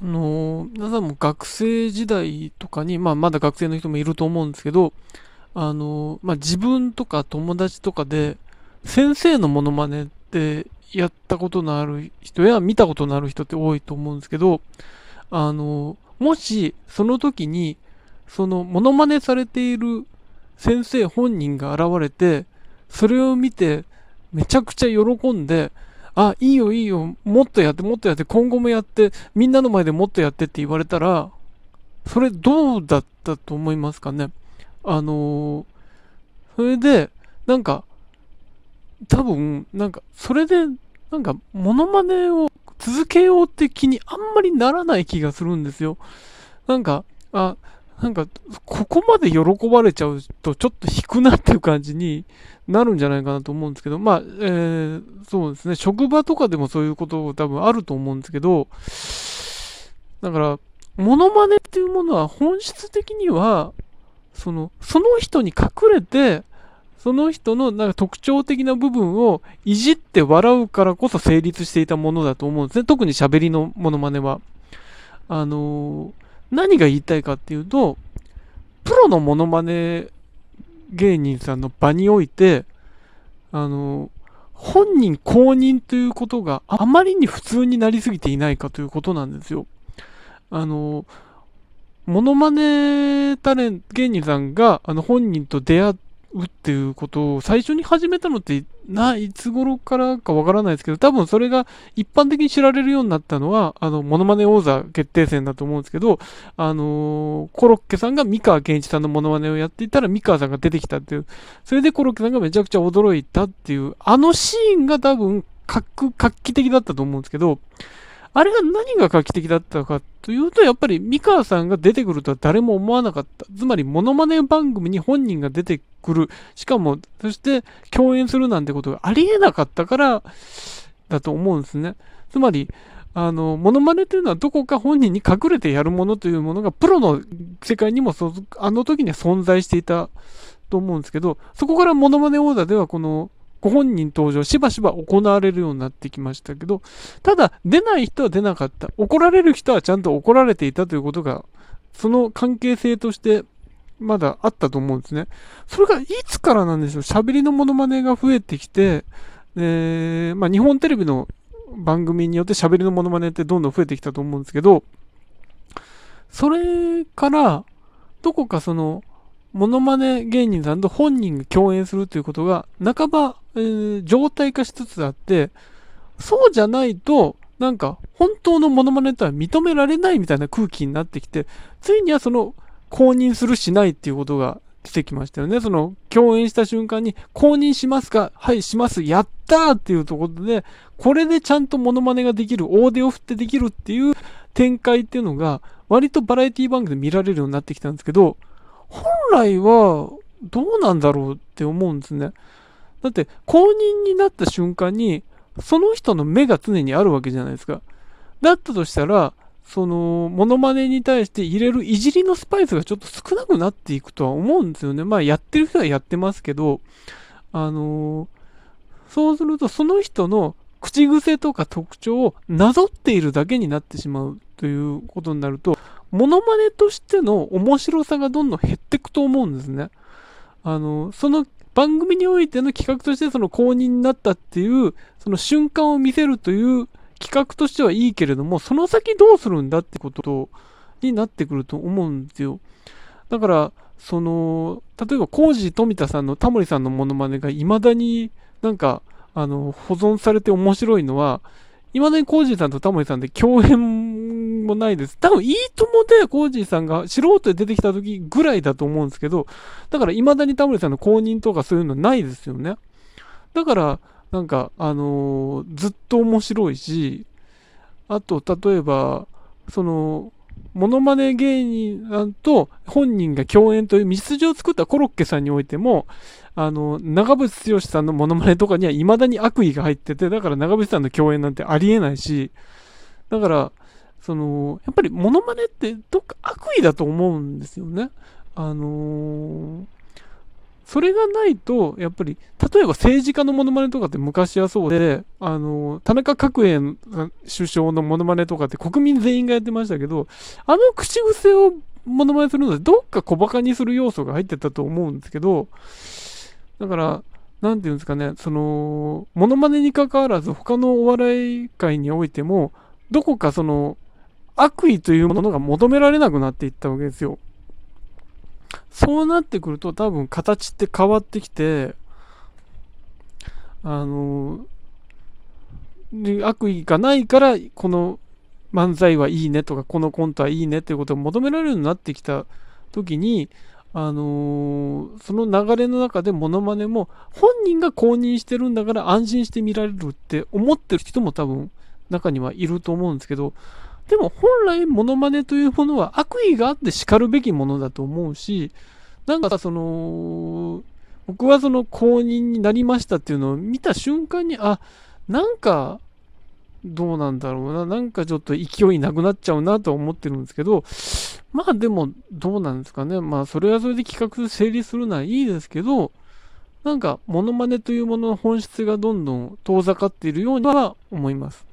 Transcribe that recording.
あの、皆さんも学生時代とかに、まあ、まだ学生の人もいると思うんですけど、あの、まあ、自分とか友達とかで、先生のモノマネってやったことのある人や見たことのある人って多いと思うんですけど、あの、もし、その時に、そのモノマネされている先生本人が現れて、それを見て、めちゃくちゃ喜んで、あ、いいよいいよ、もっとやってもっとやって、今後もやって、みんなの前でもっとやってって言われたら、それどうだったと思いますかね？あのー、それで、なんか、多分、なんか、それで、なんか、モノマネを続けようって気にあんまりならない気がするんですよ。なんか、あ、なんか、ここまで喜ばれちゃうと、ちょっと引くなっていう感じになるんじゃないかなと思うんですけど、まあ、えー、そうですね、職場とかでもそういうこと多分あると思うんですけど、だから、モノマネっていうものは本質的には、その、その人に隠れて、その人のなんか特徴的な部分をいじって笑うからこそ成立していたものだと思うんですね。特に喋りのモノマネは。あのー何が言いたいかっていうと、プロのモノマネ芸人さんの場において、あの、本人公認ということがあまりに普通になりすぎていないかということなんですよ。あの、モノマネタレント芸人さんがあの本人と出会っうっていうことを最初に始めたのってないつ頃からかわからないですけど、多分それが一般的に知られるようになったのは、あの、モノマネ王座決定戦だと思うんですけど、あのー、コロッケさんが三河健一さんのモノマネをやっていたら三河さんが出てきたっていう、それでコロッケさんがめちゃくちゃ驚いたっていう、あのシーンが多分、画期的だったと思うんですけど、あれが何が画期的だったかというと、やっぱり三河さんが出てくるとは誰も思わなかった。つまり、モノマネ番組に本人が出てくる。しかも、そして共演するなんてことがありえなかったからだと思うんですね。つまり、あの、モノマネというのはどこか本人に隠れてやるものというものが、プロの世界にもそ、あの時には存在していたと思うんですけど、そこからモノマネオーダーではこのご本人登場しばしば行われるようになってきましたけど、ただ出ない人は出なかった。怒られる人はちゃんと怒られていたということが、その関係性としてまだあったと思うんですね。それがいつからなんでしょう？喋りのモノマネが増えてきて、えー、まあ、日本テレビの番組によって喋りのモノマネってどんどん増えてきたと思うんですけど、それから、どこかその、モノマネ芸人さんと本人が共演するということが、半ば、えー、状態化しつつあって、そうじゃないと、なんか、本当のモノマネとは認められないみたいな空気になってきて、ついにはその、公認するしないっていうことが出てきましたよね。その、共演した瞬間に、公認しますか？はい、します。やったーっていうところで、これでちゃんとモノマネができる、大手を振ってできるっていう展開っていうのが、割とバラエティ番組で見られるようになってきたんですけど、本来はどうなんだろうって思うんですね。だって公認になった瞬間にその人の目が常にあるわけじゃないですか。だったとしたら、その、モノマネに対して入れるいじりのスパイスがちょっと少なくなっていくとは思うんですよね。まあやってる人はやってますけど、あのー、そうするとその人の口癖とか特徴をなぞっているだけになってしまうということになると、モノマネとしての面白さがどんどん減っていくと思うんですね。あの、その番組においての企画としてその公認になったっていう、その瞬間を見せるという企画としてはいいけれども、その先どうするんだってことになってくると思うんですよ。だから、その、例えば、コージ富田さんのタモリさんのモノマネが未だになんか、あの、保存されて面白いのは、未だにコージさんとタモリさんで共演もないです。多分、いいともでコージーさんが素人で出てきた時ぐらいだと思うんですけど、だから未だにタモリさんの公認とかそういうのないですよね。だから、なんか、あのー、ずっと面白いし、あと、例えば、その、モノマネ芸人さんと本人が共演という道筋を作ったコロッケさんにおいても、あの、長渕剛さんのモノマネとかには未だに悪意が入ってて、だから長渕さんの共演なんてありえないし、だから、その、やっぱりモノマネってどっか悪意だと思うんですよね。あのー、それがないと、やっぱり、例えば政治家のモノマネとかって昔はそうで、あの、田中角栄首相のモノマネとかって国民全員がやってましたけど、あの口癖をモノマネするので、どっか小馬鹿にする要素が入ってたと思うんですけど、だから、なんていうんですかね、その、モノマネに関わらず、他のお笑い界においても、どこかその、悪意というものが求められなくなっていったわけですよ。そうなってくると多分形って変わってきて、あの、悪意がないから、この漫才はいいねとか、このコントはいいねっていうことを求められるようになってきた時に、あのー、その流れの中でモノマネも本人が公認してるんだから安心して見られるって思ってる人も多分中にはいると思うんですけど、でも本来モノマネというものは悪意があって叱るべきものだと思うし、なんかその、僕はその公認になりましたっていうのを見た瞬間に、あ、なんか、どうなんだろうな。なんかちょっと勢いなくなっちゃうなと思ってるんですけど、まあでもどうなんですかね。まあそれはそれで企画成立するのはいいですけど、なんかモノマネというものの本質がどんどん遠ざかっているようには思います。